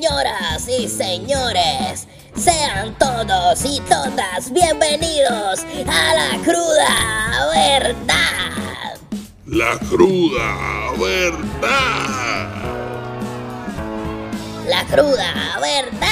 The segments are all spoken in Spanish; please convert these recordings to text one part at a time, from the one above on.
Señoras y señores, sean todos y todas bienvenidos a la cruda verdad. La cruda verdad. La cruda verdad.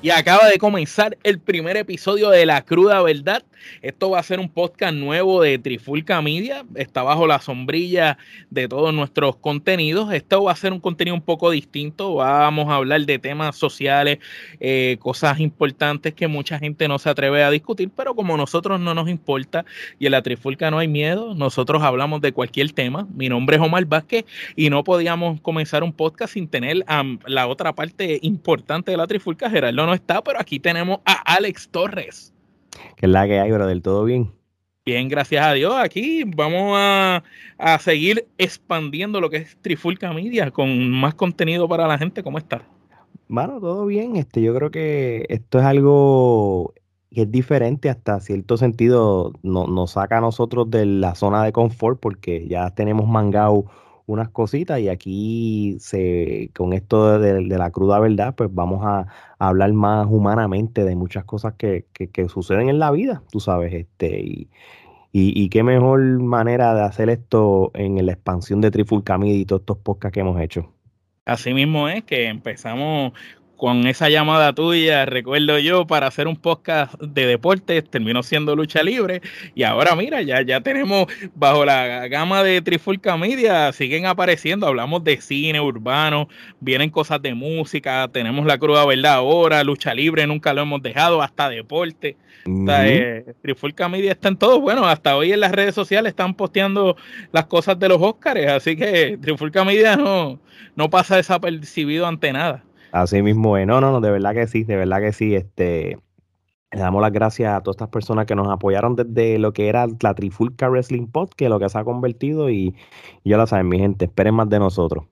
Y acaba de comenzar el primer episodio de La Cruda Verdad. Esto va a ser un podcast nuevo de Trifulca Media. Está bajo la sombrilla de todos nuestros contenidos. Esto va a ser un contenido un poco distinto. Vamos a hablar de temas sociales, eh, cosas importantes que mucha gente no se atreve a discutir, pero como nosotros no nos importa y en la Trifulca no hay miedo, nosotros hablamos de cualquier tema. Mi nombre es Omar Vázquez y no podíamos comenzar un podcast sin tener a la otra parte importante de la Trifulca, Gerardo está, pero aquí tenemos a Alex Torres. Que es la que hay, pero del todo bien. Bien, gracias a Dios. Aquí vamos a, a, seguir expandiendo lo que es Trifulca Media con más contenido para la gente. ¿Cómo está? Bueno, todo bien. Este, yo creo que esto es algo que es diferente hasta cierto sentido. No, nos saca a nosotros de la zona de confort porque ya tenemos mangao unas cositas y aquí se, con esto de, la cruda verdad, pues vamos a, hablar más humanamente de muchas cosas que, suceden en la vida, tú sabes, este, y, y, qué mejor manera de hacer esto en la expansión de Trifulcamid y todos estos podcasts que hemos hecho. Así mismo es que empezamos con esa llamada tuya, recuerdo yo, para hacer un podcast de deportes, terminó siendo lucha libre. Y ahora, mira, ya, ya tenemos bajo la gama de Trifulca Media, siguen apareciendo. Hablamos de cine urbano, vienen cosas de música, tenemos la cruda verdad ahora, lucha libre, nunca lo hemos dejado, hasta deporte. Eh, Trifulca Media está en todo. Bueno, hasta hoy en las redes sociales están posteando las cosas de los Óscares, así que Trifulca Media no, no pasa desapercibido ante nada. Así mismo No, no, no, de verdad que sí, de verdad que sí. Este, le damos las gracias a todas estas personas que nos apoyaron desde lo que era la Trifulca Wrestling Pod, que lo que se ha convertido y, ya lo saben, mi gente, esperen más de nosotros.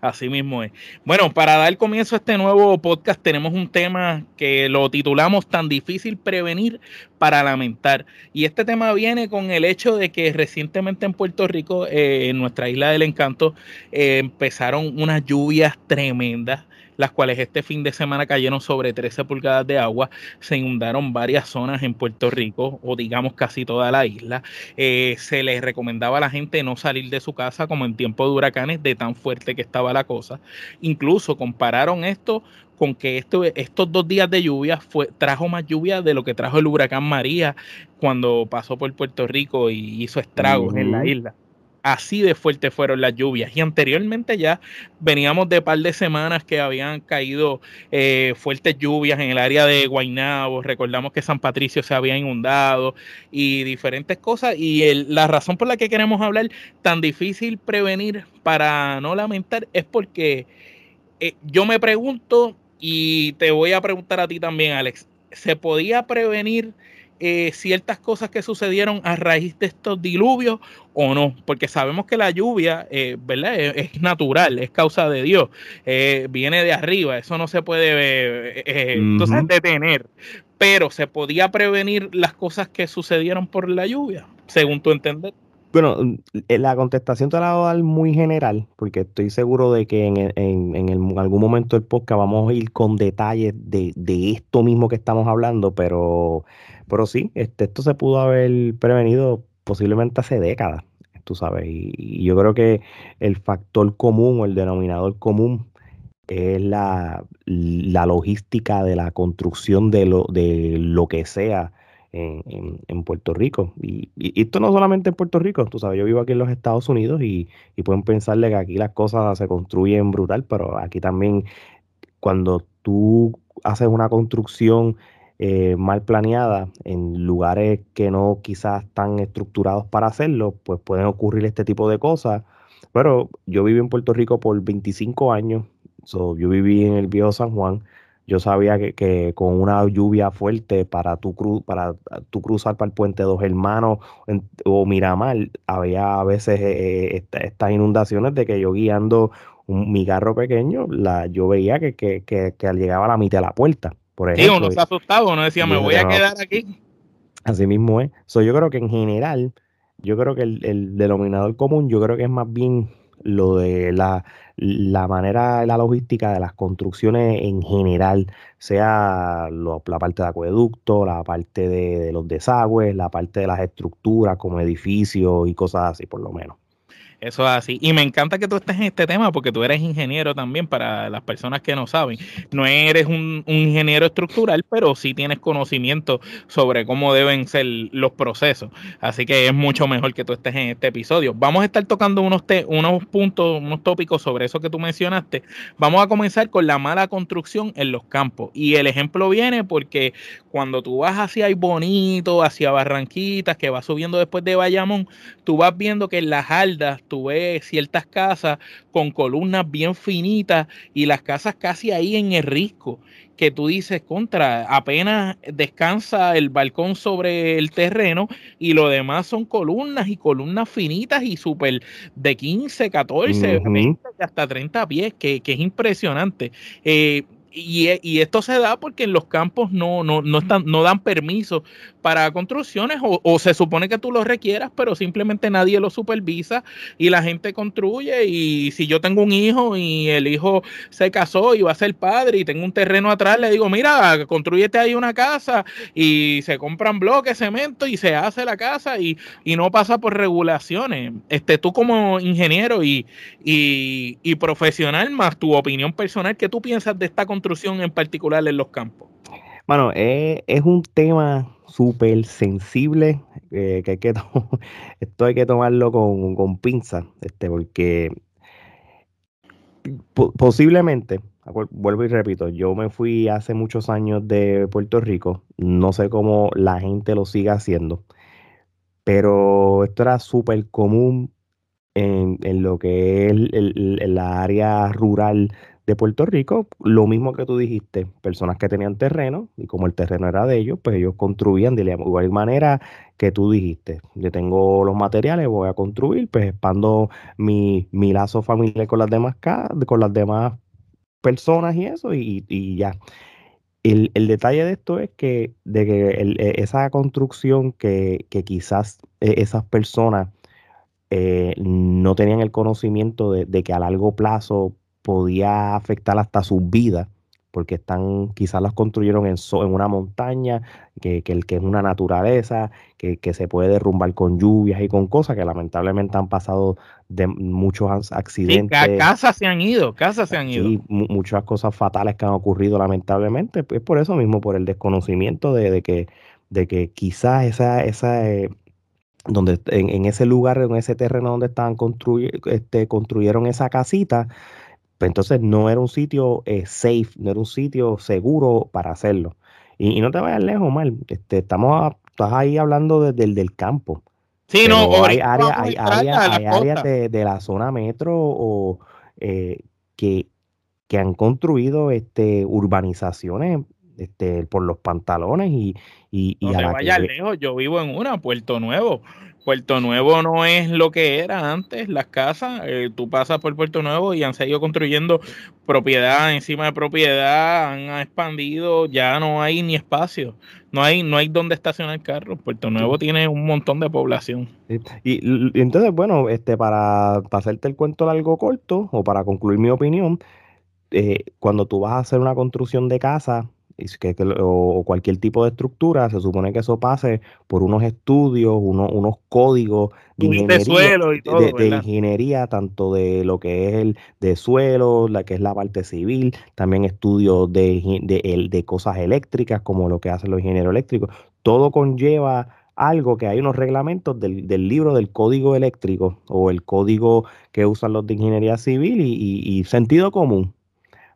Así mismo es. Bueno, para dar comienzo a este nuevo podcast tenemos un tema que lo titulamos Tan difícil prevenir para lamentar. Y este tema viene con el hecho de que recientemente en Puerto Rico, eh, en nuestra isla del encanto, eh, empezaron unas lluvias tremendas las cuales este fin de semana cayeron sobre 13 pulgadas de agua, se inundaron varias zonas en Puerto Rico, o digamos casi toda la isla. Eh, se les recomendaba a la gente no salir de su casa como en tiempo de huracanes, de tan fuerte que estaba la cosa. Incluso compararon esto con que esto, estos dos días de lluvia fue, trajo más lluvia de lo que trajo el huracán María cuando pasó por Puerto Rico y hizo estragos en la isla. Así de fuerte fueron las lluvias. Y anteriormente ya veníamos de par de semanas que habían caído eh, fuertes lluvias en el área de Guaynabo. Recordamos que San Patricio se había inundado y diferentes cosas. Y la razón por la que queremos hablar tan difícil prevenir para no lamentar es porque eh, yo me pregunto y te voy a preguntar a ti también, Alex. ¿Se podía prevenir? Eh, ciertas cosas que sucedieron a raíz de estos diluvios o no, porque sabemos que la lluvia, eh, ¿verdad? Es, natural, es causa de Dios, eh, viene de arriba, eso no se puede detener, pero se podía prevenir las cosas que sucedieron por la lluvia, según tu entender. Bueno, la contestación te la voy a dar muy general, porque estoy seguro de que en, en, algún momento del podcast vamos a ir con detalles de, de esto mismo que estamos hablando, pero pero sí, este, esto se pudo haber prevenido posiblemente hace décadas, tú sabes. Y, yo creo que el factor común o el denominador común es la, logística de la construcción de lo, de lo que sea en, Puerto Rico. Y, esto no solamente en Puerto Rico, tú sabes, yo vivo aquí en los Estados Unidos y, y pueden pensarle que aquí las cosas se construyen brutal, pero aquí también cuando tú haces una construcción eh, mal planeada en lugares que no quizás están estructurados para hacerlo, pues pueden ocurrir este tipo de cosas. Pero yo viví en Puerto Rico por 25 años, yo viví en el viejo San Juan. Yo sabía que, con una lluvia fuerte para tu, cru, para tu cruzar para el puente Dos Hermanos o Miramar, había a veces eh, eh, estas inundaciones de que yo guiando mi carro pequeño, la, yo veía que, que, que, que llegaba a la mitad de la puerta. Por ejemplo, uno se asustaba, uno decía, me voy a quedar aquí. Así mismo es. yo creo que en general, yo creo que el, denominador común, yo creo que es más bien lo de la, la manera, la logística de las construcciones en general, sea la parte de acueducto, la parte de, los desagües, la parte de las estructuras como edificios y cosas así, por lo menos. Eso es así. Y me encanta que tú estés en este tema porque tú eres ingeniero también para las personas que no saben. No eres un, ingeniero estructural, pero sí tienes conocimiento sobre cómo deben ser los procesos. Así que es mucho mejor que tú estés en este episodio. Vamos a estar tocando unos, unos puntos, unos tópicos sobre eso que tú mencionaste. Vamos a comenzar con la mala construcción en los campos. Y el ejemplo viene porque cuando tú vas hacia Bonito, hacia Barranquitas, que vas subiendo después de Bayamón, tú vas viendo que en las aldas tú ves ciertas casas con columnas bien finitas y las casas casi ahí en el risco, que tú dices contra, apenas descansa el balcón sobre el terreno y lo demás son columnas y columnas finitas y súper de 15, 14, hasta 30 pies, que, que es impresionante. Eh, y, y, esto se da porque en los campos no, no, no, están, no dan permiso para construcciones o, se supone que tú lo requieras, pero simplemente nadie lo supervisa y la gente construye y si yo tengo un hijo y el hijo se casó y va a ser padre y tengo un terreno atrás, le digo, mira, construyete ahí una casa y se compran bloques, cemento y se hace la casa y, no pasa por regulaciones. Este, tú como ingeniero y, y, y profesional, más tu opinión personal, ¿qué tú piensas de esta construcción en particular en los campos? Bueno, es, es un tema súper sensible, eh, que hay que esto hay que tomarlo con, con pinza, este, porque posiblemente, vuelvo y repito, yo me fui hace muchos años de Puerto Rico, no sé cómo la gente lo sigue haciendo, pero esto era súper común en, en, lo que es el, la área rural de Puerto Rico, lo mismo que tú dijiste, personas que tenían terreno y como el terreno era de ellos, pues ellos construían de la igual manera que tú dijiste. Yo tengo los materiales, voy a construir, pues expando mi, mi lazo familiar con las demás con las demás personas y eso y, ya. El, detalle de esto es que, de que e, esa construcción que, quizás e, esas personas eh, no tenían el conocimiento de, que a largo plazo podía afectar hasta su vida, porque están, quizás las construyeron en, en una montaña, que, que, que, es una naturaleza, que, que, se puede derrumbar con lluvias y con cosas que lamentablemente han pasado de muchos accidentes. Sí, casas se han ido, casas se han ido. Y muchas cosas fatales que han ocurrido lamentablemente. Es por eso mismo, por el desconocimiento de, de que, de que quizás esa, esa eh, donde en, en, ese lugar, en ese terreno donde estaban construy, este, construyeron esa casita, pues entonces no era un sitio eh, safe, no era un sitio seguro para hacerlo. Y, no te vayas lejos, mal. Este, estamos estás ahí hablando desde el del campo. Sí, no, hay áreas, hay áreas, de, la zona metro o eh, que, que han construido este urbanizaciones este, por los pantalones y, y, no te vayas lejos, yo vivo en una, Puerto Nuevo. Puerto Nuevo no es lo que era antes, las casas, eh, tú pasas por Puerto Nuevo y han seguido construyendo propiedad encima de propiedad, han expandido, ya no hay ni espacio, no hay, no hay donde estacionar carros. Puerto Nuevo tiene un montón de población. Y, entonces, bueno, este, para, para, hacerte el cuento largo corto, o para concluir mi opinión, eh, cuando tú vas a hacer una construcción de casa, que, o cualquier tipo de estructura, se supone que eso pase por unos estudios, unos códigos de ingeniería, de, ingeniería, tanto de lo que es el de suelo, la que es la parte civil, también estudios de, de, de cosas eléctricas, como lo que hacen los ingenieros eléctricos. Todo conlleva algo que hay unos reglamentos del, del, libro del código eléctrico o el código que usan los de ingeniería civil y sentido común.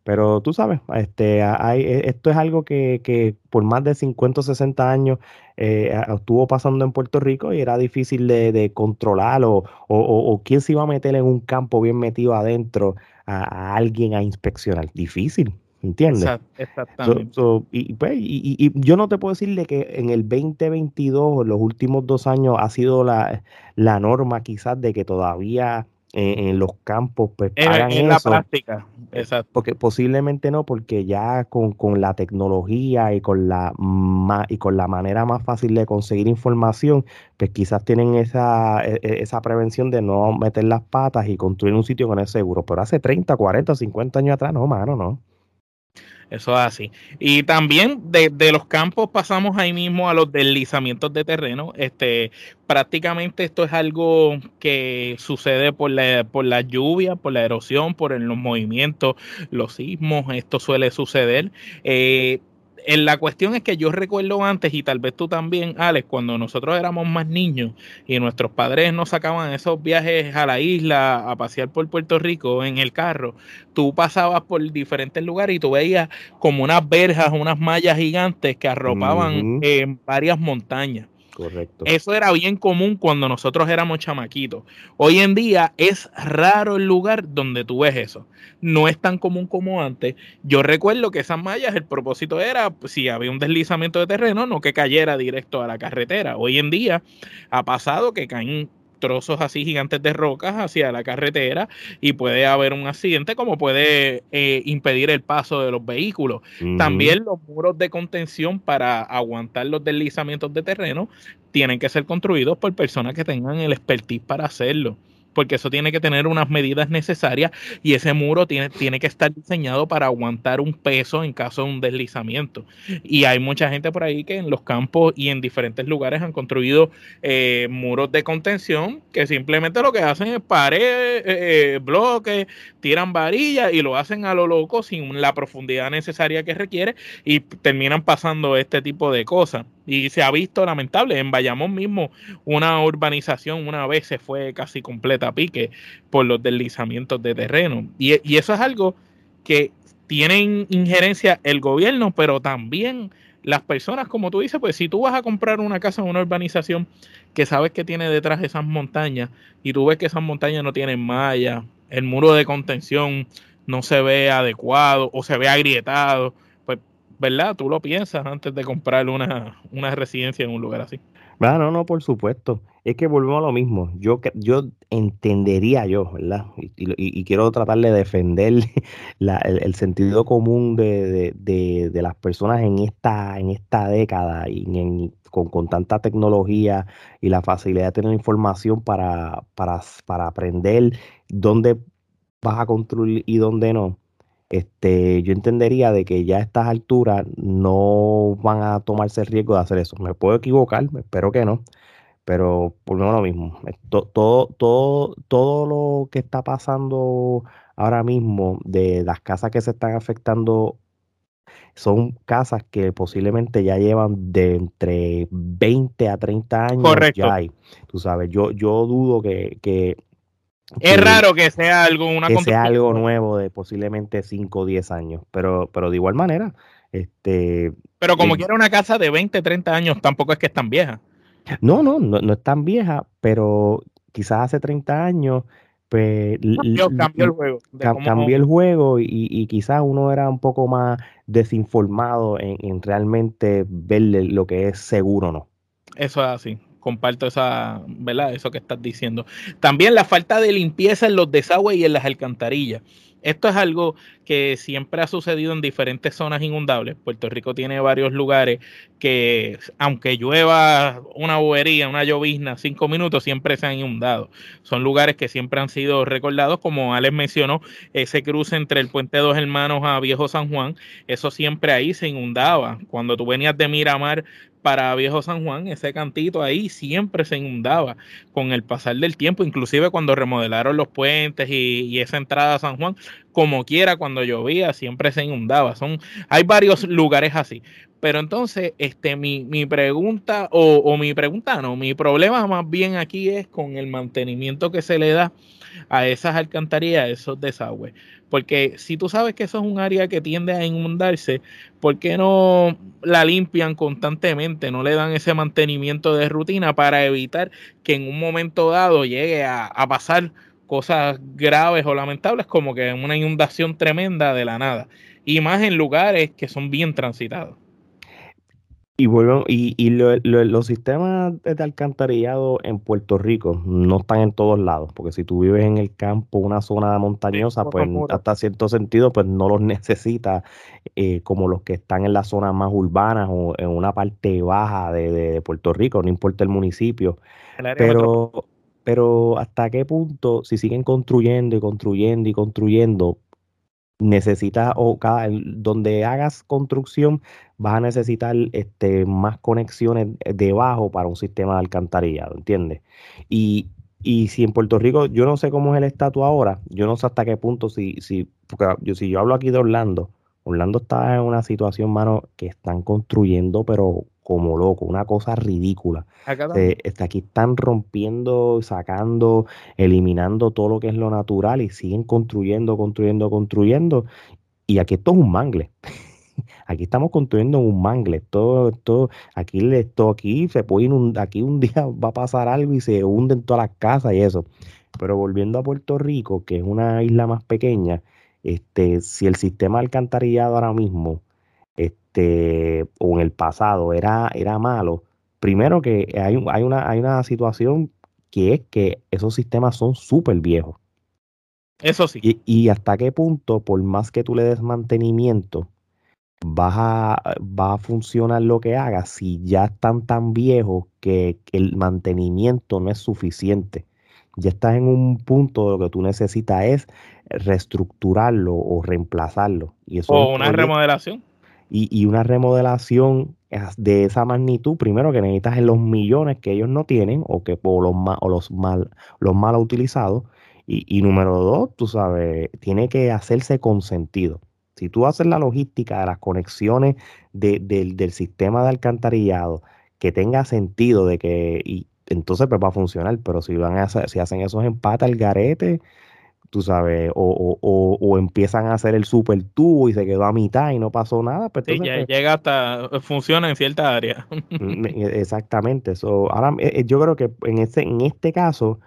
Pero tú sabes, este, hay, e, esto es algo que, que, por más de 50 o 60 años eh, estuvo pasando en Puerto Rico y era difícil de, de controlar o, o, o, quién se iba a meter en un campo bien metido adentro a, alguien a inspeccionar. Difícil, ¿entiendes? exactamente. y, pues, y, y, yo no te puedo decirle que en el 2022, los últimos dos años, ha sido la, la norma quizás de que todavía en, los campos, pues en, la práctica. Exacto. Porque posiblemente no, porque ya con, la tecnología y con la y con la manera más fácil de conseguir información, pues quizás tienen esa, e, e, esa prevención de no meter las patas y construir un sitio con es seguro. Pero hace 30, 40, 50 años atrás, no, mano, no. Eso es así. Y también de, los campos pasamos ahí mismo a los deslizamientos de terreno. Este, prácticamente esto es algo que sucede por la, por la lluvia, por la erosión, por los movimientos, los sismos. Esto suele suceder. Eh, la cuestión es que yo recuerdo antes, y tal vez tú también, Alex, cuando nosotros éramos más niños y nuestros padres nos sacaban esos viajes a la isla, a pasear por Puerto Rico en el carro, tú pasabas por diferentes lugares y tú veías como unas verjas, unas mallas gigantes que arropaban en varias montañas. Correcto. Eso era bien común cuando nosotros éramos chamaquitos. Hoy en día es raro el lugar donde tú ves eso. No es tan común como antes. Yo recuerdo que esas mallas, el propósito era, pues, si había un deslizamiento de terreno, no que cayera directo a la carretera. Hoy en día ha pasado que caen trozos así gigantes de rocas hacia la carretera y puede haber un accidente como puede eh, impedir el paso de los vehículos. También los muros de contención para aguantar los deslizamientos de terreno tienen que ser construidos por personas que tengan el expertise para hacerlo porque eso tiene que tener unas medidas necesarias y ese muro tiene, tiene que estar diseñado para aguantar un peso en caso de un deslizamiento. Y hay mucha gente por ahí que en los campos y en diferentes lugares han construido eh, muros de contención que simplemente lo que hacen es pared, eh, bloques, tiran varillas y lo hacen a lo loco sin la profundidad necesaria que requiere y terminan pasando este tipo de cosas. Y se ha visto lamentable. En Bayamón mismo, una urbanización una vez se fue casi completa a pique por los deslizamientos de terreno. Y, y eso es algo que tienen injerencia el gobierno, pero también las personas, como tú dices, pues si tú vas a comprar una casa en una urbanización que sabes que tiene detrás esas montañas y tú ves que esas montañas no tienen malla, el muro de contención no se ve adecuado o se ve agrietado, ¿verdad? Tú lo piensas antes de comprar una, una residencia en un lugar así. No, no, por supuesto. Es que volvemos a lo mismo. Yo, yo entendería yo, ¿verdad? Y, quiero tratar de defender el, sentido común de, las personas en esta, en esta década y con, con, tanta tecnología y la facilidad de tener información para, para, para aprender dónde vas a construir y dónde no este, yo entendería de que ya a estas alturas no van a tomarse el riesgo de hacer eso. Me puedo equivocar, espero que no, pero por lo mismo, todo, todo, todo lo que está pasando ahora mismo de las casas que se están afectando son casas que posiblemente ya llevan de entre 20 a 30 años. Correcto. Ya hay. Tú sabes, yo, yo dudo que, que es raro que sea algo, una que sea algo nuevo de posiblemente 5 o 10 años, pero, pero de igual manera, este... Pero como eh, quiera una casa de 20, 30 años, tampoco es que es tan vieja. No, no, no, es tan vieja, pero quizás hace 30 años, pues... Cambió, el juego. Cambió el juego y, y, quizás uno era un poco más desinformado en, en realmente ver lo que es seguro o no. Eso es así comparto esa, ¿verdad? Eso que estás diciendo. También la falta de limpieza en los desagües y en las alcantarillas. Esto es algo que siempre ha sucedido en diferentes zonas inundables. Puerto Rico tiene varios lugares que, aunque llueva una bobería, una llovizna, cinco minutos, siempre se han inundado. Son lugares que siempre han sido recordados, como Alex mencionó, ese cruce entre el puente Dos Hermanos a Viejo San Juan, eso siempre ahí se inundaba. Cuando tú venías de Miramar para Viejo San Juan, ese cantito ahí siempre se inundaba con el pasar del tiempo, inclusive cuando remodelaron los puentes y, esa entrada a San Juan, como quiera cuando llovía, siempre se inundaba. Son, hay varios lugares así. Pero entonces, este, mi, mi pregunta, o, o mi pregunta, no, mi problema más bien aquí es con el mantenimiento que se le da a esas alcantarillas, a esos desagües. Porque si tú sabes que eso es un área que tiende a inundarse, ¿por qué no la limpian constantemente? No le dan ese mantenimiento de rutina para evitar que en un momento dado llegue a, pasar cosas graves o lamentables como que una inundación tremenda de la nada. Y más en lugares que son bien transitados. Y, bueno, y, y los sistemas de alcantarillado en Puerto Rico no están en todos lados, porque si tú vives en el campo, una zona montañosa, pues hasta cierto sentido, pues no los necesitas eh, como los que están en las zonas más urbanas o en una parte baja de, Puerto Rico, no importa el municipio. pero, pero hasta qué punto, si siguen construyendo y construyendo y construyendo, necesitas o cada donde hagas construcción vas a necesitar este, más conexiones debajo para un sistema de alcantarillado, ¿entiendes? Y, y si en Puerto Rico, yo no sé cómo es el estatus ahora, yo no sé hasta qué punto, si, si, yo, si yo hablo aquí de Orlando, Orlando está en una situación, mano, que están construyendo, pero como loco, una cosa ridícula. Eh, está aquí están rompiendo, sacando, eliminando todo lo que es lo natural y siguen construyendo, construyendo, construyendo. Y aquí esto es un mangle. aquí estamos construyendo un mangle. Todo, todo, aquí, esto, aquí se puede inundar, aquí un día va a pasar algo y se hunden todas las casas y eso. Pero volviendo a Puerto Rico, que es una isla más pequeña, este, si el sistema alcantarillado ahora mismo este, o en el pasado era, era malo, primero que hay, hay, una, hay una situación que es que esos sistemas son súper viejos. Eso sí. Y, hasta qué punto, por más que tú le des mantenimiento, vas a, va a funcionar lo que hagas si ya están tan viejos que, el mantenimiento no es suficiente. Ya estás en un punto de lo que tú necesitas es reestructurarlo o reemplazarlo. Y eso o una remodelación y, una remodelación de esa magnitud, primero que necesitas en los millones que ellos no tienen o que por los, mal los mal utilizados. Y, número dos, tú sabes, tiene que hacerse con sentido. Si tú haces la logística de las conexiones del sistema de alcantarillado, que tenga sentido de que, y entonces pues va a funcionar, pero si van a si hacen esos empates al garete, tú sabes, o, o, o, empiezan a hacer el super tubo y se quedó a mitad y no pasó nada. Pues sí, ya pues llega hasta, funciona en cierta área. Mm, e, exactamente. So, ahora, eh, eh, yo creo que en este, en este caso,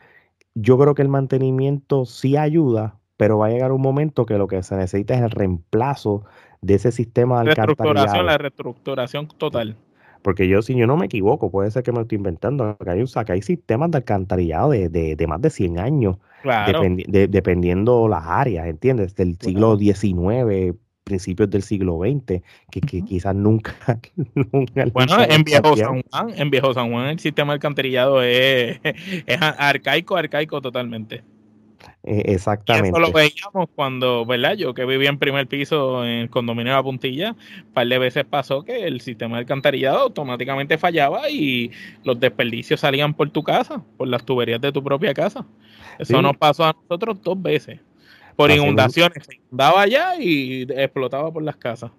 yo creo que el mantenimiento sí ayuda, pero va a llegar un momento que lo que se necesita es el reemplazo de ese sistema de alcantarillado. La reestructuración total. Porque yo, si yo no me equivoco, puede ser que me estoy inventando, que hay, un, que hay sistemas de alcantarillado de, de, de más de 100 años dependiendo las áreas, ¿entiendes? Del siglo XIX, principios del siglo XX, que, quizás nunca, Bueno, en Viejo San Juan, en Viejo San Juan el sistema alcantarillado es, es arcaico, arcaico totalmente. Exactamente. eso lo veíamos cuando, ¿verdad? Yo que vivía en primer piso en el condominio de la puntilla, un par de veces pasó que el sistema de alcantarillado automáticamente fallaba y los desperdicios salían por tu casa, por las tuberías de tu propia casa. Eso nos pasó a nosotros dos veces. Por inundaciones. Se inundaba allá y explotaba por las casas.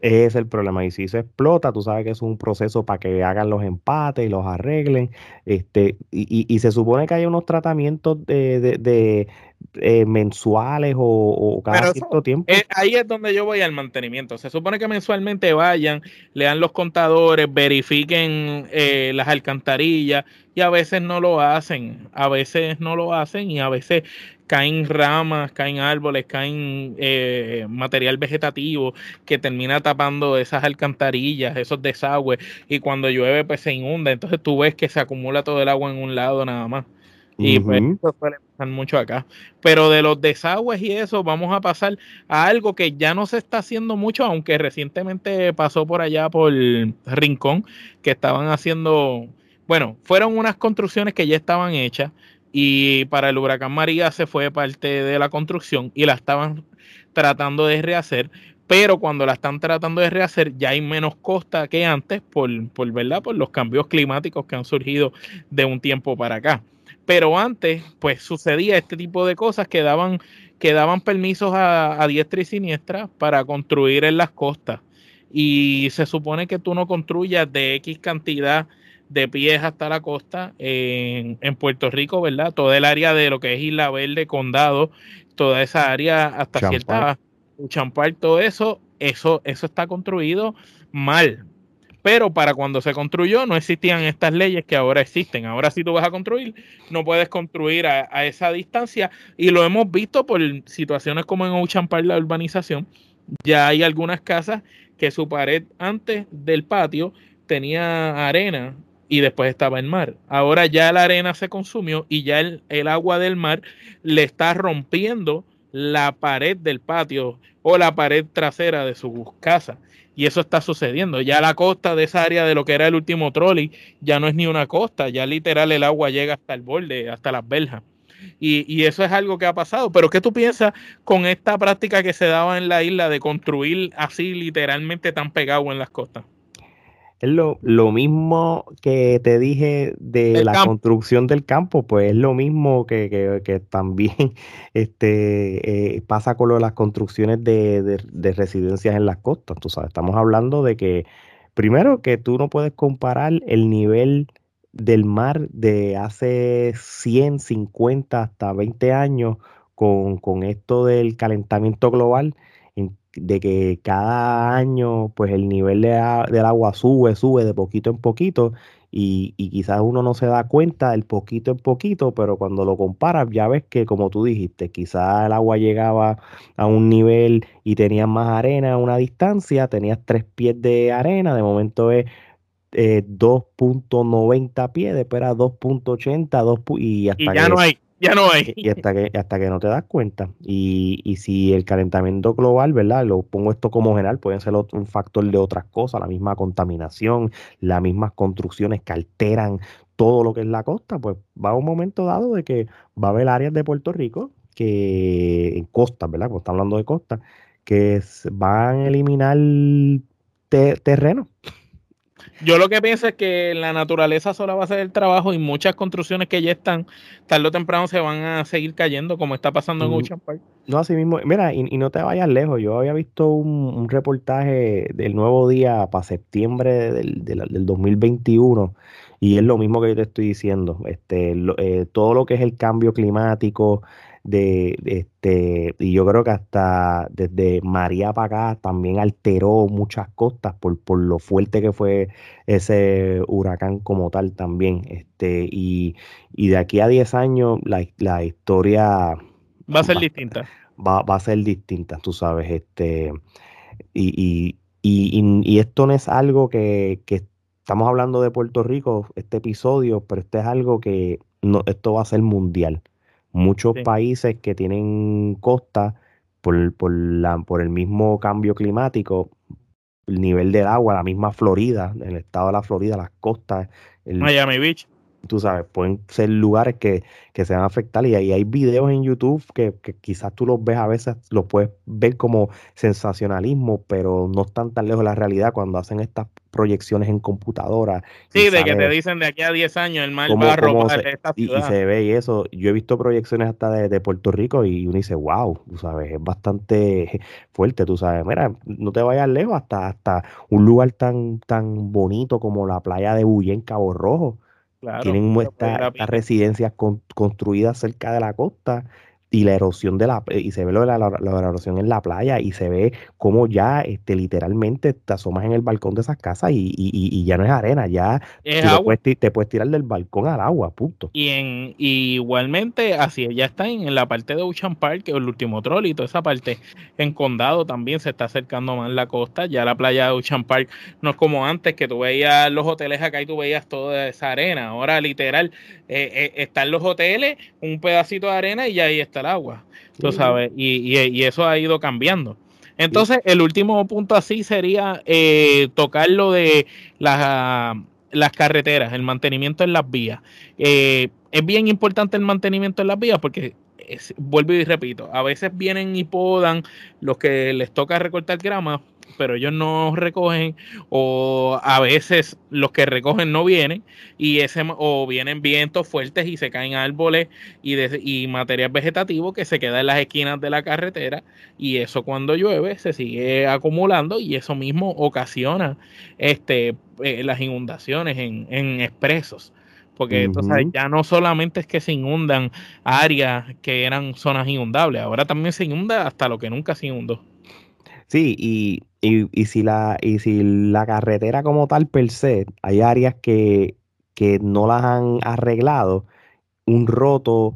Ese es el problema. Y si se explota, tú sabes que es un proceso para que hagan los empates y los arreglen. Este, y, y, se supone que hay unos tratamientos de, de, eh, mensuales o, cada cierto tiempo. ahí es donde yo voy al mantenimiento. Se supone que mensualmente vayan, lean los contadores, verifiquen eh, las alcantarillas y a veces no lo hacen. A veces no lo hacen y a veces caen ramas, caen árboles, caen eh, material vegetativo que termina tapando esas alcantarillas, esos desagües, y cuando llueve pues se inunda, entonces tú ves que se acumula todo el agua en un lado nada más. Y pues eso suele pasar mucho acá. Pero de los desagües y eso, vamos a pasar a algo que ya no se está haciendo mucho, aunque recientemente pasó por allá por Rincón, que estaban haciendo, bueno, fueron unas construcciones que ya estaban hechas, y para el huracán María se fue parte de la construcción y la estaban tratando de rehacer, pero cuando la están tratando de rehacer ya hay menos costa que antes por, por, ¿verdad? por los cambios climáticos que han surgido de un tiempo para acá. Pero antes, pues sucedía este tipo de cosas que daban, que daban permisos a, a diestra y siniestra para construir en las costas. Y se supone que tú no construyas de X cantidad de pies hasta la costa en, Puerto Rico, ¿verdad? Toda el área de lo que es Isla Verde, Condado, toda esa área hasta cierta Champar, todo eso, eso, eso está construido mal. Pero para cuando se construyó no existían estas leyes que ahora existen. Ahora si tú vas a construir, no puedes construir a, esa distancia. Y lo hemos visto por situaciones como en Ocean Park, la urbanización. Ya hay algunas casas que su pared antes del patio tenía arena y después estaba el mar. Ahora ya la arena se consumió y ya el, el agua del mar le está rompiendo la pared del patio o la pared trasera de su casa. Y eso está sucediendo. Ya la costa de esa área de lo que era el último trolley ya no es ni una costa, ya literal el agua llega hasta el borde, hasta las verjas. Y, y, eso es algo que ha pasado. Pero ¿qué tú piensas con esta práctica que se daba en la isla de construir así literalmente tan pegado en las costas? Es lo, lo, mismo que te dije de la construcción del campo, pues es lo mismo que, que, que también este, eh, pasa con lo de las construcciones de, de, de, residencias en las costas. Tú sabes, estamos hablando de que, primero, que tú no puedes comparar el nivel del mar de hace 100, 50, hasta 20 años con, con esto del calentamiento global de que cada año pues el nivel de, del agua sube, sube de poquito en poquito y, y, quizás uno no se da cuenta del poquito en poquito, pero cuando lo comparas ya ves que como tú dijiste, quizás el agua llegaba a un nivel y tenías más arena a una distancia, tenías tres pies de arena, de momento es eh, 2.90 pies, después era 2.80 y hasta y ya no hay ya no hay. Y hasta que, hasta que no te das cuenta. Y, y, si el calentamiento global, ¿verdad? Lo pongo esto como general, puede ser un factor de otras cosas, la misma contaminación, las mismas construcciones que alteran todo lo que es la costa, pues va un momento dado de que va a haber áreas de Puerto Rico que en costas, ¿verdad? Cuando está hablando de costas, que van a eliminar terreno. Yo lo que pienso es que la naturaleza sola va a hacer el trabajo y muchas construcciones que ya están, tarde o temprano se van a seguir cayendo, como está pasando en Ocean Park. No, así mismo. Mira, y, y no te vayas lejos. Yo había visto un, un reportaje del nuevo día para septiembre del, del, del, 2021 y es lo mismo que yo te estoy diciendo. Este, lo, eh, todo lo que es el cambio climático, de, este, y yo creo que hasta desde María para acá también alteró muchas costas por, por lo fuerte que fue ese huracán como tal también. Este, y, y de aquí a 10 años la, la historia va a ser va, distinta. Va, va, a ser distinta, tú sabes, este, y, y, y, y esto no es algo que, que estamos hablando de Puerto Rico, este episodio, pero esto es algo que no, esto va a ser mundial. Muchos sí. países que tienen costa por, por, la, por el mismo cambio climático, el nivel del agua, la misma Florida, el estado de la Florida, las costas. El, Miami Beach. Tú sabes, pueden ser lugares que, que se van a afectar y ahí hay videos en YouTube que, que, quizás tú los ves a veces, los puedes ver como sensacionalismo, pero no están tan lejos de la realidad cuando hacen estas proyecciones en computadora. Sí, de que te dicen de aquí a 10 años el mal va a robar esta ciudad. Y, y, se ve y eso. Yo he visto proyecciones hasta de, de, Puerto Rico y uno dice, wow, tú sabes, es bastante fuerte, tú sabes. Mira, no te vayas lejos hasta, hasta un lugar tan, tan bonito como la playa de Bullén, Cabo Rojo. Claro, Tienen esta residencias con, construidas cerca de la costa y la erosión de la y se ve lo de la, la, la, erosión en la playa y se ve como ya este literalmente te asomas en el balcón de esas casas y, y, y ya no es arena, ya es te, puedes, te, puedes, tirar del balcón al agua, punto. Y en y igualmente así ya está en, la parte de Ocean Park, el último troll y toda esa parte en Condado también se está acercando más la costa, ya la playa de Ocean Park no es como antes que tú veías los hoteles acá y tú veías toda esa arena, ahora literal eh, eh, están los hoteles, un pedacito de arena y ahí está el agua, tú sabes, y, y, y eso ha ido cambiando. Entonces, el último punto así sería eh, tocar lo de las, las carreteras, el mantenimiento en las vías. Eh, es bien importante el mantenimiento en las vías porque, es, vuelvo y repito, a veces vienen y podan los que les toca recortar grama, pero ellos no recogen, o a veces los que recogen no vienen, y ese, o vienen vientos fuertes y se caen árboles y, de, y material vegetativo que se queda en las esquinas de la carretera, y eso cuando llueve se sigue acumulando y eso mismo ocasiona este, eh, las inundaciones en, en expresos porque uh -huh. entonces ya no solamente es que se inundan áreas que eran zonas inundables, ahora también se inunda hasta lo que nunca se inundó. Sí, y, y, y, si la, y si la carretera como tal per se, hay áreas que, que no las han arreglado, un roto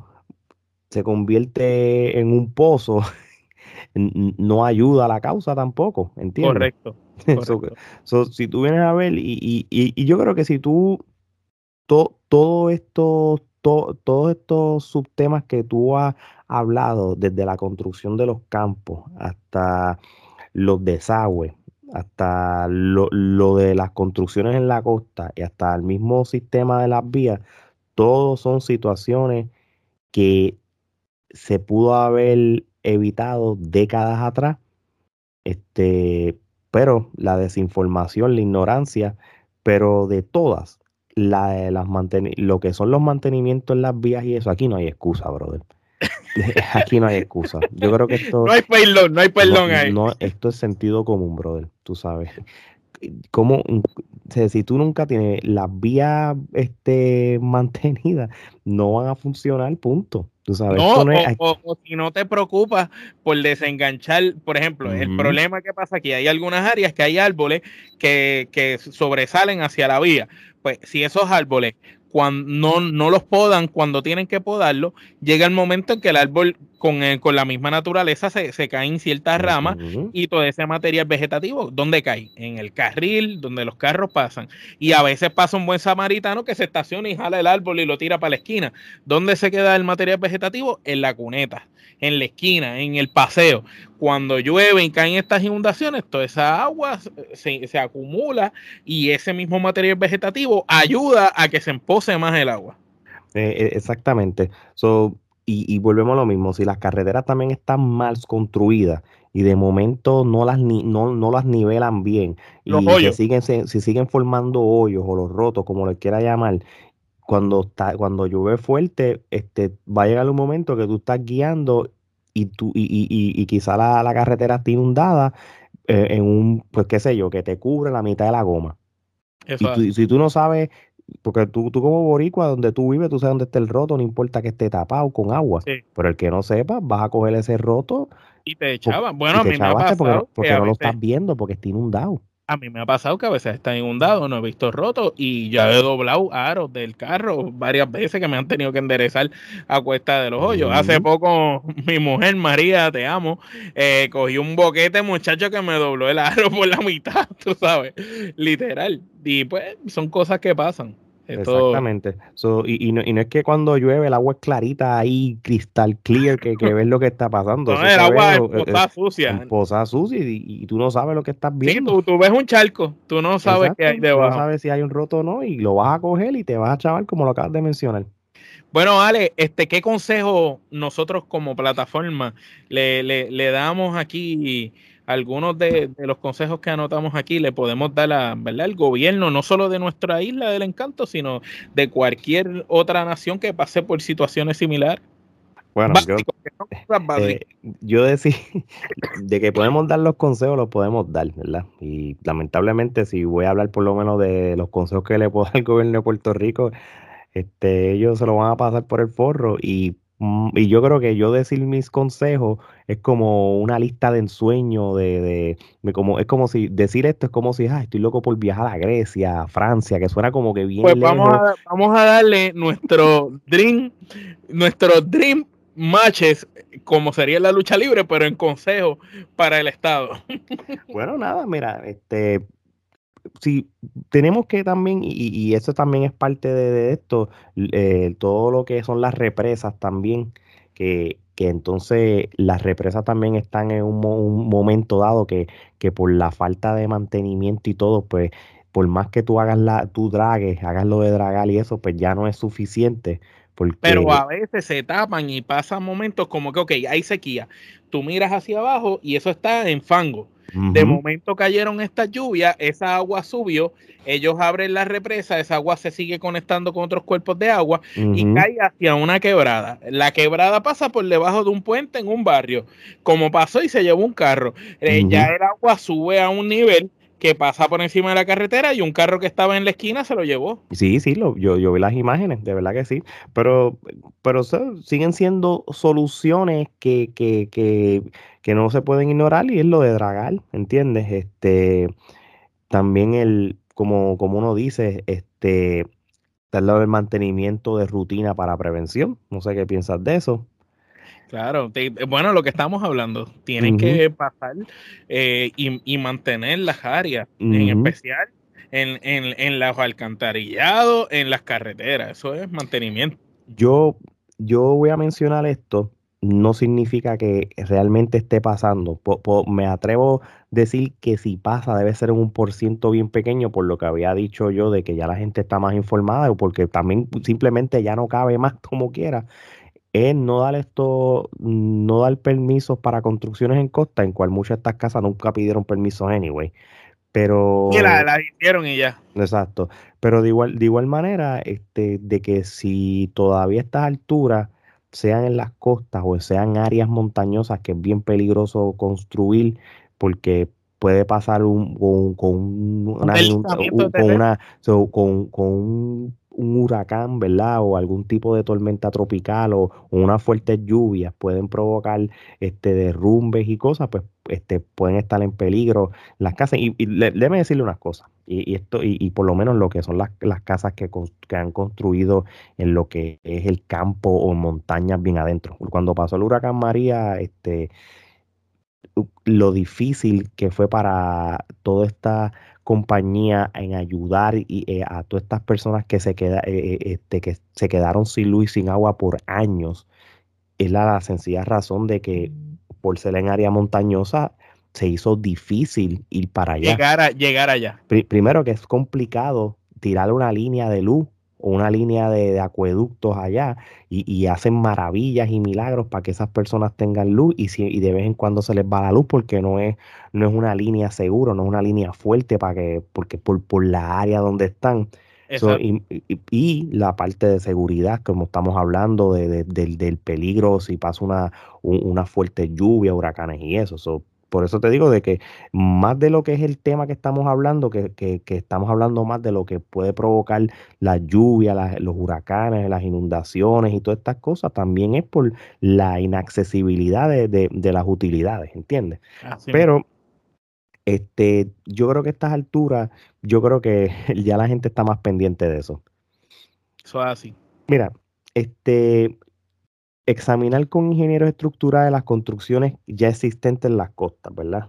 se convierte en un pozo, no ayuda a la causa tampoco, ¿entiendes? Correcto. si tú vienes a ver, y, yo creo que si tú, todo esto, todos estos subtemas que tú has hablado, desde la construcción de los campos hasta los desagües, hasta lo, lo, de las construcciones en la costa y hasta el mismo sistema de las vías, todos son situaciones que se pudo haber evitado décadas atrás, este, pero la desinformación, la ignorancia, pero de todas, la, las lo que son los mantenimientos en las vías y eso, aquí no hay excusa, brother. Aquí no hay excusa. Yo creo que esto. No hay perdón, no hay perdón ahí. No, esto es sentido común, brother. Tú sabes. Como si tú nunca tienes las vías este, mantenidas, no van a funcionar, punto. Tú sabes. No, o, si no te preocupas por desenganchar, por ejemplo, el problema que pasa aquí, hay algunas áreas que hay árboles que, que sobresalen hacia la vía. Pues si esos árboles cuando no, no los podan cuando tienen que podarlo, llega el momento en que el árbol con, con la misma naturaleza se, se cae en ciertas ramas y todo ese material vegetativo, ¿dónde cae? En el carril donde los carros pasan. Y a veces pasa un buen samaritano que se estaciona y jala el árbol y lo tira para la esquina. ¿Dónde se queda el material vegetativo? En la cuneta en la esquina, en el paseo. Cuando llueve y caen estas inundaciones, toda esa agua se, acumula y ese mismo material vegetativo ayuda a que se empose más el agua. Eh, eh, exactamente. So, y, volvemos a lo mismo, si las carreteras también están mal construidas y de momento no las no, no las nivelan bien y se siguen, se, siguen formando hoyos o los rotos, como le quiera llamar, cuando, está, cuando llueve fuerte, este, va a llegar un momento que tú estás guiando y, tú, y, y, y quizá la, la, carretera está inundada eh, en un, pues qué sé yo, que te cubre la mitad de la goma. y si tú no sabes, porque tú, tú como boricua, donde tú vives, tú sabes dónde está el roto, no importa que esté tapado con agua. Pero el que no sepa, vas a coger ese roto. Y te echaban. Bueno, a mí me ha pasado porque, porque no lo estás viendo, porque está inundado. A mí me ha pasado que a veces está inundado, no he visto roto y ya he doblado aros del carro varias veces que me han tenido que enderezar a cuesta de los hoyos. Hace poco mi mujer María, te amo, eh, cogió un boquete muchacho que me dobló el aro por la mitad, tú sabes, literal. Y pues son cosas que pasan. Exactamente. y, no, es que cuando llueve el agua es clarita ahí, cristal clear, que, que ves lo que está pasando. No, el agua es sucia. Posada sucia y, tú no sabes lo que estás viendo. Sí, tú, ves un charco, tú no sabes qué hay debajo. no sabes si hay un roto o no y lo vas a coger y te vas a chaval como lo acabas de mencionar. Bueno, Ale, este, ¿qué consejo nosotros como plataforma le, le, le damos aquí? Algunos de, los consejos que anotamos aquí le podemos dar a, ¿verdad? al gobierno, no solo de nuestra isla del encanto, sino de cualquier otra nación que pase por situaciones similares. Bueno, yo, eh, yo decía de que podemos dar los consejos, los podemos dar, ¿verdad? Y lamentablemente, si voy a hablar por lo menos de los consejos que le puedo dar al gobierno de Puerto Rico, este, ellos se lo van a pasar por el forro y y yo creo que yo decir mis consejos es como una lista de ensueño de, de, como es como si decir esto es como si ah, estoy loco por viajar a Grecia, a Francia, que suena como que bien Pues vamos a, vamos a darle nuestro dream nuestro dream matches como sería la lucha libre, pero en consejo para el estado. Bueno, nada, mira, este si tenemos que también, y, eso también es parte de, esto, eh, todo lo que son las represas también, que, que entonces las represas también están en un, momento dado que, que, por la falta de mantenimiento y todo, pues por más que tú hagas la, tú dragues, hagas lo de dragar y eso, pues ya no es suficiente. Porque... Pero a veces se tapan y pasan momentos como que, ok, hay sequía. Tú miras hacia abajo y eso está en fango de momento cayeron estas lluvias, esa agua subió, ellos abren la represa, esa agua se sigue conectando con otros cuerpos de agua y cae hacia una quebrada. La quebrada pasa por debajo de un puente en un barrio, como pasó y se llevó un carro. Eh, ya el agua sube a un nivel que pasa por encima de la carretera y un carro que estaba en la esquina se lo llevó. Sí, sí, lo, yo, yo vi las imágenes, de verdad que sí. Pero, pero siguen siendo soluciones que, que, que, que, no se pueden ignorar y es lo de dragar, ¿entiendes? Este, también el, como, como uno dice, este, lado del mantenimiento de rutina para prevención. No sé qué piensas de eso. Claro, bueno, lo que estamos hablando, tienen que pasar eh, y, mantener las áreas, en especial en, en, en los alcantarillados, en las carreteras, eso es mantenimiento. Yo, yo voy a mencionar esto no significa que realmente esté pasando. me atrevo a decir que si pasa debe ser un por ciento bien pequeño por lo que había dicho yo de que ya la gente está más informada o porque también simplemente ya no cabe más como quiera. Es no dar esto, no dar permisos para construcciones en costa, en cual muchas de estas casas nunca pidieron permisos anyway. Pero. Y las la hicieron y ya. Exacto. Pero de igual, de igual manera, este, de que si todavía estas alturas sean en las costas o sean áreas montañosas que es bien peligroso construir porque puede pasar un, con, una, con, un, huracán, ¿verdad? O algún tipo de tormenta tropical o, unas fuertes lluvias pueden provocar este derrumbes y cosas, pues este, pueden estar en peligro las casas. Y, déjeme decirle unas cosas, y, esto, y, por lo menos lo que son las, casas que, han construido en lo que es el campo o montañas bien adentro. Cuando pasó el huracán María, este, lo difícil que fue para toda esta compañía en ayudar y, eh, a todas estas personas que se, queda, eh, eh, este, que se quedaron sin luz y sin agua por años, es la sencilla razón de que por ser en área montañosa, se hizo difícil ir para allá. Llegar, a, llegar allá. primero que es complicado tirar una línea de luz una línea de, acueductos allá y, hacen maravillas y milagros para que esas personas tengan luz y, si, y de vez en cuando se les va la luz porque no es, no es una línea segura, no es una línea fuerte para que, porque por, por la área donde están y, la parte de seguridad, como estamos hablando de, del, peligro si pasa una, una fuerte lluvia, huracanes y eso. Por eso te digo de que más de lo que es el tema que estamos hablando, que, que, estamos hablando más de lo que puede provocar la lluvia, los huracanes, las inundaciones y todas estas cosas, también es por la inaccesibilidad de, de, las utilidades, ¿entiendes? Pero este, yo creo que a estas alturas, yo creo que ya la gente está más pendiente de eso. Eso es así. Mira, este, examinar con ingenieros estructurales las construcciones ya existentes en las costas, ¿verdad?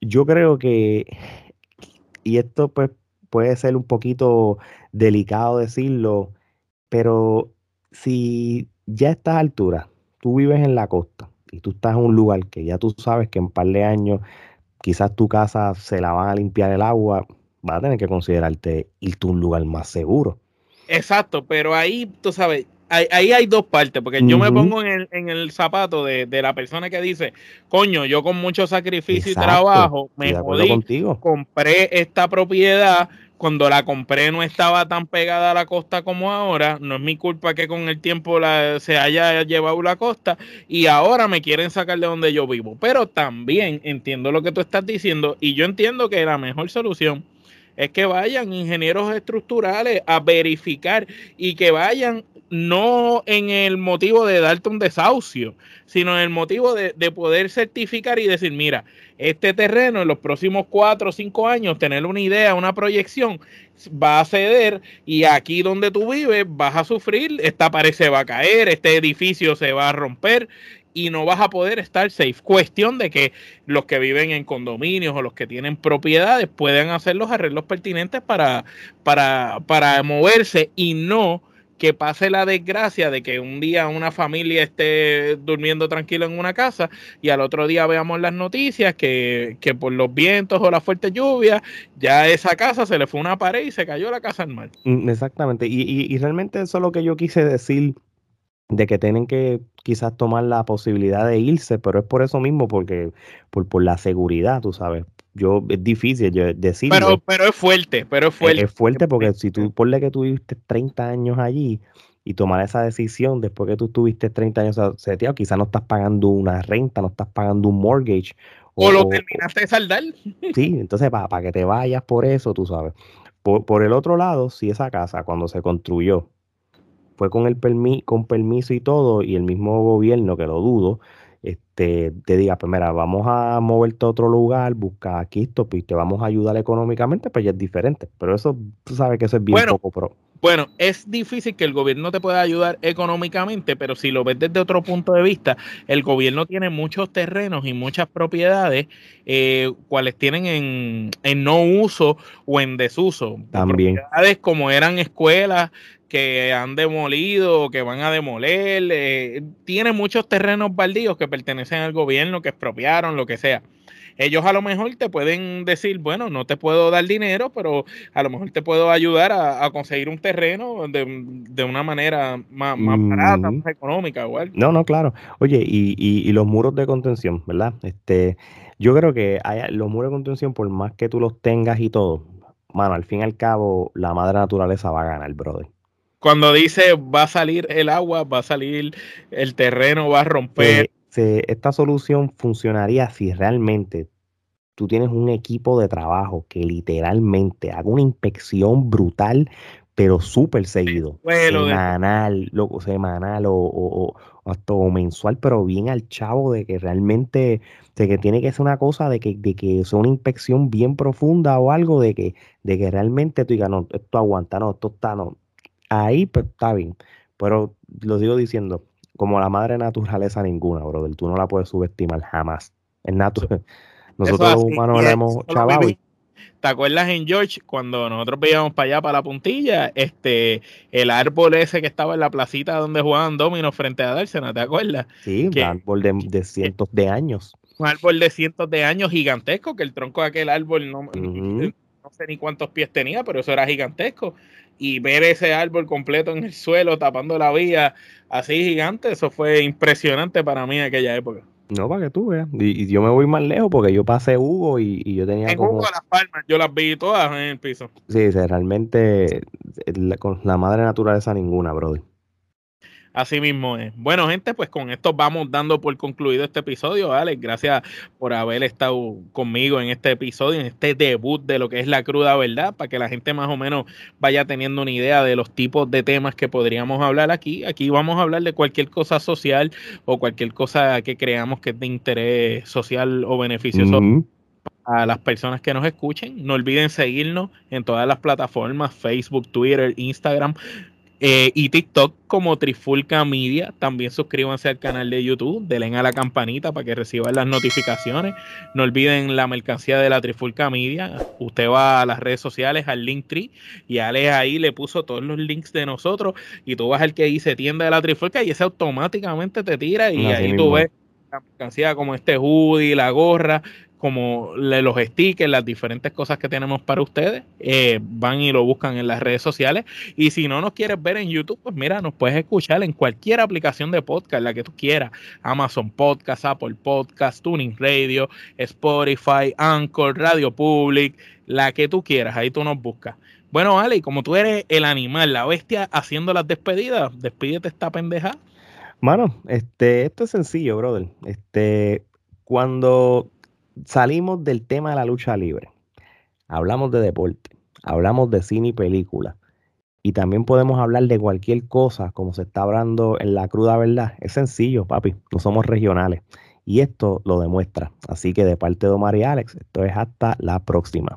Yo creo que, y esto pues puede ser un poquito delicado decirlo, pero si ya a estas alturas tú vives en la costa y tú estás en un lugar que ya tú sabes que en un par de años quizás tu casa se la van a limpiar el agua, vas a tener que considerarte irte a un lugar más seguro. Exacto, pero ahí, tú sabes, ahí, hay dos partes, porque yo me pongo en el, en el zapato de, la persona que dice, coño, yo con mucho sacrificio y trabajo me jodí, compré esta propiedad, cuando la compré no estaba tan pegada a la costa como ahora. No es mi culpa que con el tiempo la, se haya llevado la costa y ahora me quieren sacar de donde yo vivo. Pero también entiendo lo que tú estás diciendo y yo entiendo que la mejor solución es que vayan ingenieros estructurales a verificar y que vayan no en el motivo de darte un desahucio, sino en el motivo de, poder certificar y decir, mira, este terreno en los próximos cuatro o cinco años, tener una idea, una proyección, va a ceder y aquí donde tú vives vas a sufrir, esta pared se va a caer, este edificio se va a romper y no vas a poder estar safe. Cuestión de que los que viven en condominios o los que tienen propiedades puedan hacer los arreglos pertinentes para, para, para moverse y no que pase la desgracia de que un día una familia esté durmiendo tranquilo en una casa y al otro día veamos las noticias que, por los vientos o la fuerte lluvia ya esa casa se le fue una pared y se cayó la casa al mar. Mm, exactamente, y, y, y realmente eso es lo que yo quise decir de que tienen que quizás tomar la posibilidad de irse, pero es por eso mismo, porque por, por la seguridad, tú sabes. Yo, es difícil decirlo. Pero, pero es fuerte, pero es fuerte. Es, fuerte porque si tú, ponle que tú viviste 30 años allí y tomar esa decisión después que tú tuviste 30 años seteado, quizás no estás pagando una renta, no estás pagando un mortgage. O, lo terminaste de saldar. Sí, entonces para, que te vayas por eso, tú sabes. Por, por el otro lado, si esa casa cuando se construyó fue con el permi con permiso y todo, y el mismo gobierno, que lo dudo, este, te diga, pues mira, vamos a moverte a otro lugar, busca aquí esto, pues te vamos a ayudar económicamente, pues ya es diferente. Pero eso, tú sabes que eso es bien poco pro. Bueno, es difícil que el gobierno te pueda ayudar económicamente, pero si lo ves desde otro punto de vista, el gobierno tiene muchos terrenos y muchas propiedades, eh, cuales tienen en, en, no uso o en desuso. También. Propiedades como eran escuelas que han demolido, que van a demoler, eh, tiene muchos terrenos baldíos que pertenecen al gobierno, que expropiaron, lo que sea ellos a lo mejor te pueden decir, bueno, no te puedo dar dinero, pero a lo mejor te puedo ayudar a, conseguir un terreno de, una manera más, barata, más económica, igual. No, no, claro. Oye, y, y, los muros de contención, ¿verdad? Este, yo creo que hay, los muros de contención, por más que tú los tengas y todo, mano, al fin y al cabo, la madre naturaleza va a ganar, brother cuando dice va a salir el agua, va a salir el terreno, va a romper esta solución funcionaría si realmente tú tienes un equipo de trabajo que literalmente haga una inspección brutal, pero súper seguido. semanal, semanal o, hasta mensual, pero bien al chavo de que realmente, de que tiene que ser una cosa de que, de que sea una inspección bien profunda o algo de que, de que realmente tú digas, no, esto aguanta, no, esto está, no. Ahí pues, está bien. Pero lo sigo diciendo, como la madre naturaleza ninguna, brother. Tú no la puedes subestimar jamás. Es natural. Nosotros los humanos la hemos chavado. ¿Te acuerdas en George cuando nosotros veíamos para allá, para la puntilla, este, el árbol ese que estaba en la placita donde jugaban dominos frente a Dársena, ¿te acuerdas? Sí, un árbol de, cientos de años. Un árbol de cientos de años gigantesco, que el tronco de aquel árbol no, no sé ni cuántos pies tenía, pero eso era gigantesco y ver ese árbol completo en el suelo tapando la vía así gigante, eso fue impresionante para mí en aquella época. No, para que tú veas. Y, yo me voy más lejos porque yo pasé Hugo y, yo tenía en como... Hugo las palmas, yo las vi todas en el piso. Sí, realmente con la madre naturaleza ninguna, brother. Así mismo es. Bueno, gente, pues con esto vamos dando por concluido este episodio, Alex. Gracias por haber estado conmigo en este episodio, en este debut de lo que es la cruda verdad, para que la gente más o menos vaya teniendo una idea de los tipos de temas que podríamos hablar aquí. Aquí vamos a hablar de cualquier cosa social o cualquier cosa que creamos que es de interés social o beneficioso. a las personas que nos escuchen. No olviden seguirnos en todas las plataformas, Facebook, Twitter, Instagram. Eh, y TikTok como Trifulca Media. También suscríbanse al canal de YouTube, denle a la campanita para que reciban las notificaciones. No olviden la mercancía de la Trifulca Media. Usted va a las redes sociales, al Linktree, y Ale ahí le puso todos los links de nosotros. Y tú vas al que dice tienda de la Trifulca y ese automáticamente te tira y ahí tú ves la mercancía como este hoodie, la gorra, como los stickers, las diferentes cosas que tenemos para ustedes, eh, van y lo buscan en las redes sociales. Y si no nos quieres ver en YouTube, pues mira, nos puedes escuchar en cualquier aplicación de podcast, la que tú quieras. Amazon Podcast, Apple Podcast, Tuning Radio, Spotify, Anchor, Radio Public, la que tú quieras, ahí tú nos buscas. Bueno, Ale, como tú eres el animal, la bestia haciendo las despedidas, despídete esta pendeja. Mano, este, esto es sencillo, brother. Este, cuando salimos del tema de la lucha libre, hablamos de deporte, hablamos de cine y película, y también podemos hablar de cualquier cosa, como se está hablando en la cruda verdad. Es sencillo, papi, no somos regionales. Y esto lo demuestra. Así que de parte de Omar y Alex, esto es hasta la próxima.